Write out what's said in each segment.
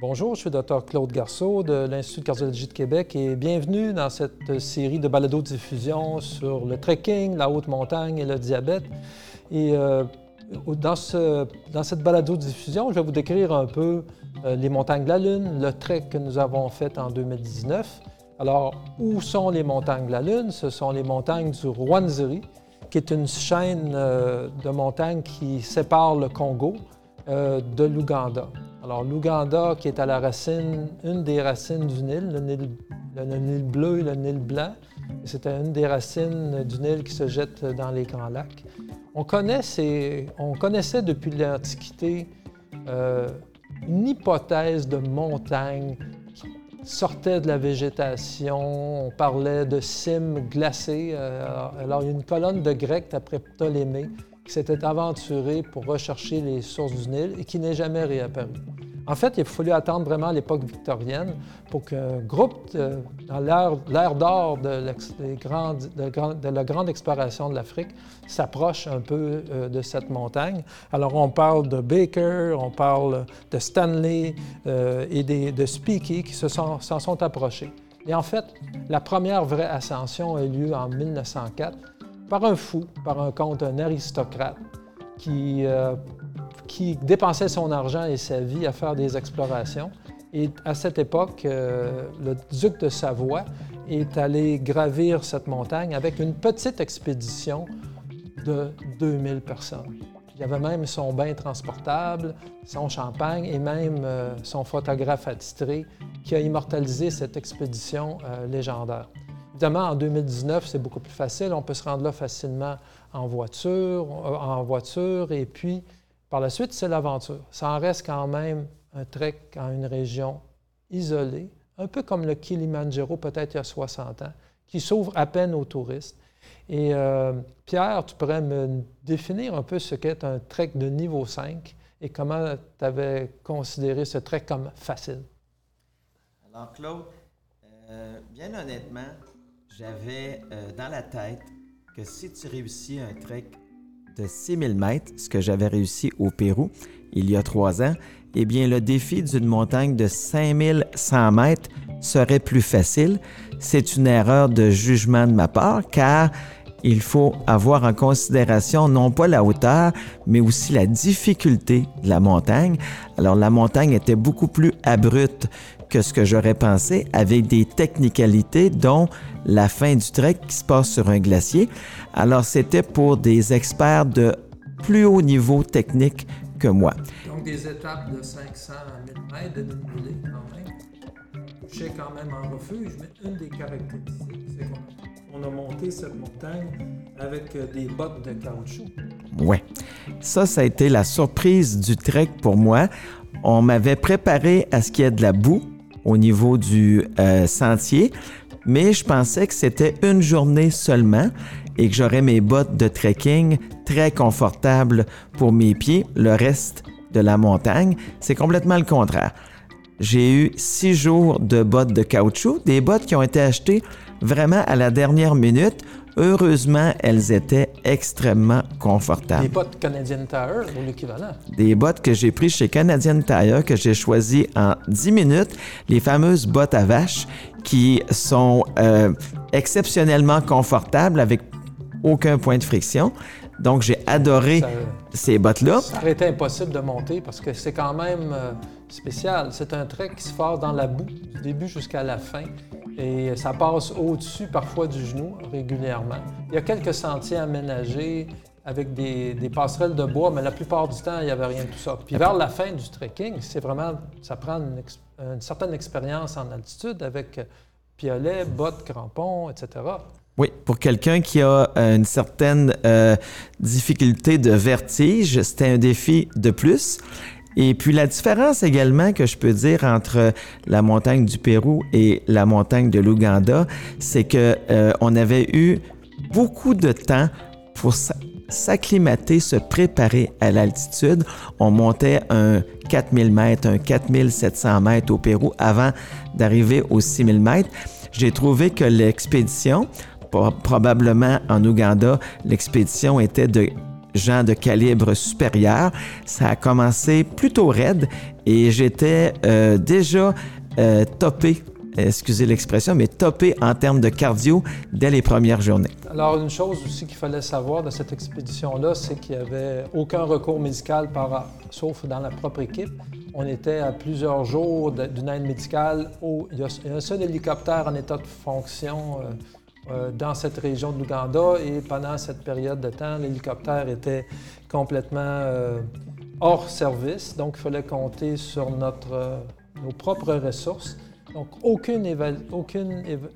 Bonjour, je suis Dr Claude Garceau de l'Institut de cardiologie de Québec et bienvenue dans cette série de balado-diffusion sur le trekking, la haute montagne et le diabète. Et euh, dans, cette balado-diffusion, je vais vous décrire un peu euh, les montagnes de la Lune, le trek que nous avons fait en 2019. Alors, où sont les montagnes de la Lune? Ce sont les montagnes du Rwenzori, qui est une chaîne euh, de montagnes qui sépare le Congo de l'Ouganda. Alors, l'Ouganda, qui est à la racine, une des racines du Nil, le Nil, le Nil bleu et le Nil blanc, c'était une des racines du Nil qui se jette dans les grands lacs. On, on connaissait depuis l'Antiquité euh, une hypothèse de montagne qui sortait de la végétation. On parlait de cimes glacées. Euh, alors, il y a une colonne de Grecs après Ptolémée qui s'était aventuré pour rechercher les sources du Nil et qui n'est jamais réapparu. En fait, il a fallu attendre vraiment l'époque victorienne pour qu'un groupe, dans l'ère d'or de, la grande exploration de l'Afrique, s'approche un peu euh, de cette montagne. Alors, on parle de Baker, on parle de Stanley euh, et de Speaky qui s'en sont, sont approchés. Et en fait, la première vraie ascension a eu lieu en 1904 par un fou, par un comte, un aristocrate, qui, euh, qui dépensait son argent et sa vie à faire des explorations. Et à cette époque, euh, le duc de Savoie est allé gravir cette montagne avec une petite expédition de 2000 personnes. Il y avait même son bain transportable, son champagne et même euh, son photographe attitré qui a immortalisé cette expédition légendaire. Évidemment, en 2019, c'est beaucoup plus facile. On peut se rendre là facilement en voiture, euh, en voiture et puis par la suite, c'est l'aventure. Ça en reste quand même un trek en une région isolée, un peu comme le Kilimanjaro peut-être il y a 60 ans, qui s'ouvre à peine aux touristes. Et euh, Pierre, tu pourrais me définir un peu ce qu'est un trek de niveau 5 et comment tu avais considéré ce trek comme facile. Alors Claude, euh, bien honnêtement, j'avais euh, dans la tête que si tu réussis un trek de 6000 mètres, ce que j'avais réussi au Pérou il y a trois ans, eh bien, le défi d'une montagne de 5100 mètres serait plus facile. C'est une erreur de jugement de ma part, car il faut avoir en considération non pas la hauteur, mais aussi la difficulté de la montagne. Alors, la montagne était beaucoup plus abrupte que ce que j'aurais pensé, avec des technicalités, dont la fin du trek qui se passe sur un glacier. Alors, c'était pour des experts de plus haut niveau technique que moi. Donc, des étapes de 500 à 1000 mètres de dénivelé quand même. Je sais quand même en refuge, mais une des caractéristiques, c'est qu'on a monté cette montagne avec euh, des bottes de caoutchouc. Ouais. Ça, ça a été la surprise du trek pour moi. On m'avait préparé à ce qu'il y ait de la boue au niveau du euh, sentier, mais je pensais que c'était une journée seulement et que j'aurais mes bottes de trekking très confortables pour mes pieds le reste de la montagne. C'est complètement le contraire. J'ai eu six jours de bottes de caoutchouc, des bottes qui ont été achetées vraiment à la dernière minute Heureusement, elles étaient extrêmement confortables. Des bottes Canadian Tire ou l'équivalent? Des bottes que j'ai prises chez Canadian Tire, que j'ai choisies en 10 minutes, les fameuses bottes à vache qui sont euh, exceptionnellement confortables avec aucun point de friction. Donc, j'ai adoré ces bottes-là. Ça aurait été impossible de monter parce que c'est quand même euh, spécial. C'est un trek qui se fait dans la boue du début jusqu'à la fin. Et ça passe au-dessus parfois du genou régulièrement. Il y a quelques sentiers aménagés avec des, passerelles de bois, mais la plupart du temps, il n'y avait rien de tout ça. Puis vers la fin du trekking, c'est vraiment, ça prend une, certaine expérience en altitude avec piolet, bottes, crampons, etc. Oui, pour quelqu'un qui a une certaine euh, difficulté de vertige, c'était un défi de plus. Et puis la différence également que je peux dire entre la montagne du Pérou et la montagne de l'Ouganda, c'est que euh, on avait eu beaucoup de temps pour s'acclimater, se préparer à l'altitude. On montait un 4000 mètres, un 4700 mètres au Pérou avant d'arriver aux 6000 mètres. J'ai trouvé que l'expédition, probablement en Ouganda, l'expédition était de de calibre supérieur. Ça a commencé plutôt raide et j'étais euh, déjà euh, topé, excusez l'expression, mais topé en termes de cardio dès les premières journées. Alors, une chose aussi qu'il fallait savoir de cette expédition-là, c'est qu'il n'y avait aucun recours médical, sauf dans la propre équipe. On était à plusieurs jours d'une aide médicale. il, y a, un seul hélicoptère en état de fonction euh, dans cette région de l'Ouganda et pendant cette période de temps, l'hélicoptère était complètement euh, hors service, donc il fallait compter sur notre, euh, nos propres ressources. Donc aucune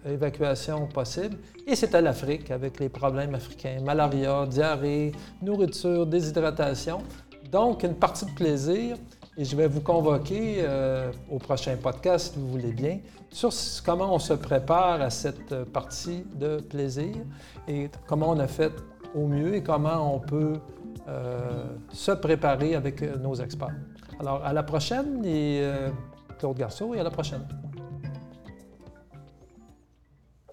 évacuation possible. Et c'était l'Afrique avec les problèmes africains, malaria, diarrhée, nourriture, déshydratation. Donc une partie de plaisir, et je vais vous convoquer euh, au prochain podcast, si vous voulez bien, sur comment on se prépare à cette partie de plaisir et comment on a fait au mieux et comment on peut euh, se préparer avec nos experts. Alors, à la prochaine et euh, Claude Garceau et à la prochaine.